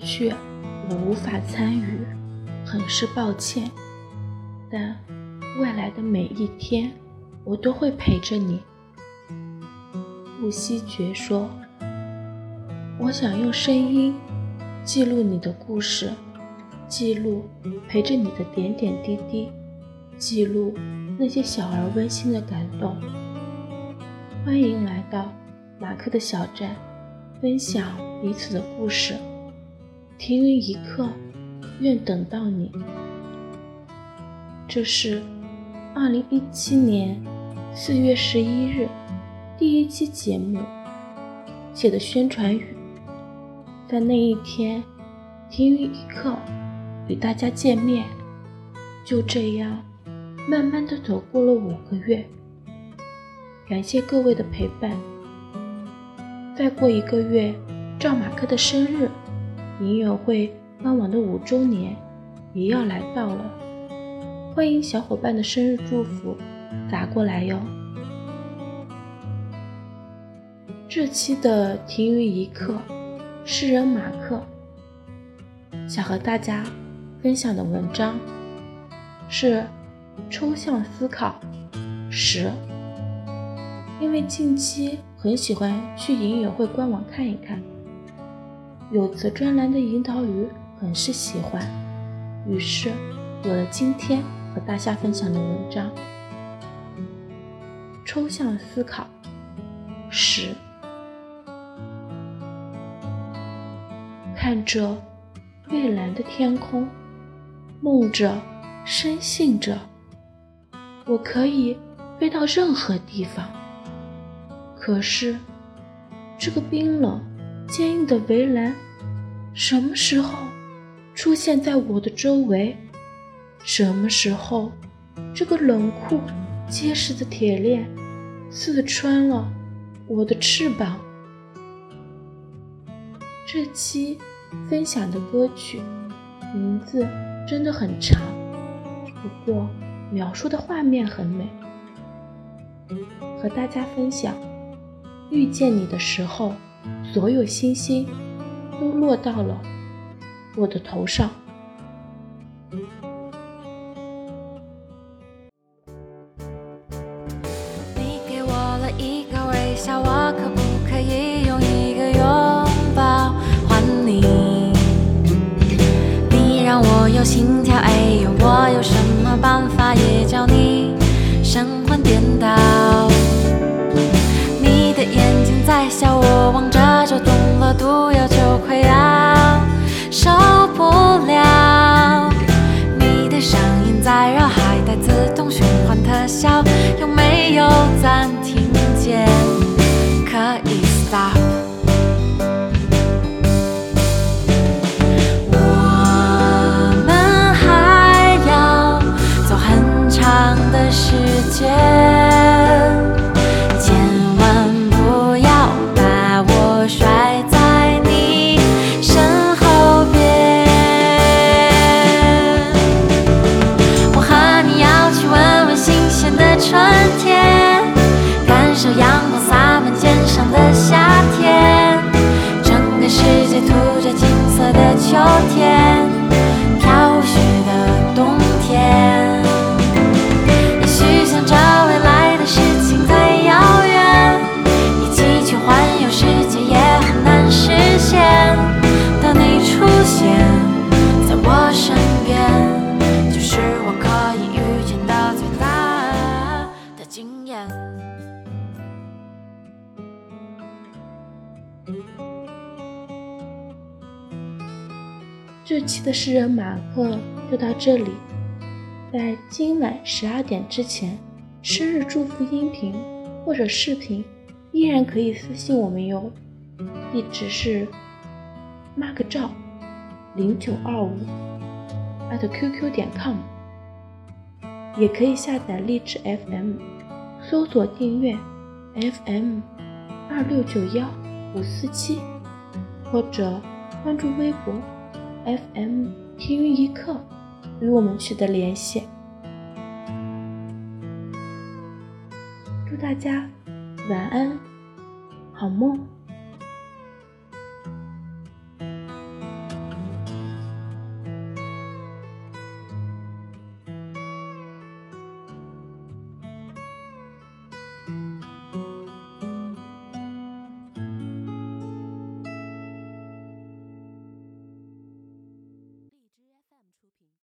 去我无法参与，很是抱歉。但未来的每一天，我都会陪着你。顾惜觉说：“我想用声音记录你的故事，记录陪着你的点点滴滴，记录那些小而温馨的感动。”欢迎来到马克的小站，分享彼此的故事。停云一刻，愿等到你。这是二零一七年四月十一日第一期节目写的宣传语。在那一天，停云一刻与大家见面，就这样慢慢的走过了五个月。感谢各位的陪伴。再过一个月，赵马克的生日，音乐会官网的五周年也要来到了。欢迎小伙伴的生日祝福打过来哟。这期的停于一刻，诗人马克想和大家分享的文章是抽象思考十。因为近期很喜欢去音乐会官网看一看，有则专栏的引导语很是喜欢，于是有了今天和大家分享的文章。抽象思考十，看着蔚蓝的天空，梦着，深信着，我可以飞到任何地方。可是，这个冰冷、坚硬的围栏，什么时候出现在我的周围？什么时候，这个冷酷、结实的铁链刺穿了我的翅膀？这期分享的歌曲名字真的很长，不过描述的画面很美，和大家分享。遇见你的时候，所有星星都落到了我的头上。你给我了一个微笑，我可不可以用一个拥抱还你？你让我有心跳，哎呦，我有什么办法也叫你神魂颠倒？你的眼睛在笑，这期的诗人马克就到这里，在今晚十二点之前，生日祝福音频或者视频依然可以私信我们哟，地址是 mark 照零九二五 at qq 点 com，也可以下载荔枝 FM，搜索订阅 FM 二六九幺五四七，或者关注微博。FM 听云一刻，与我们取得联系。祝大家晚安，好梦。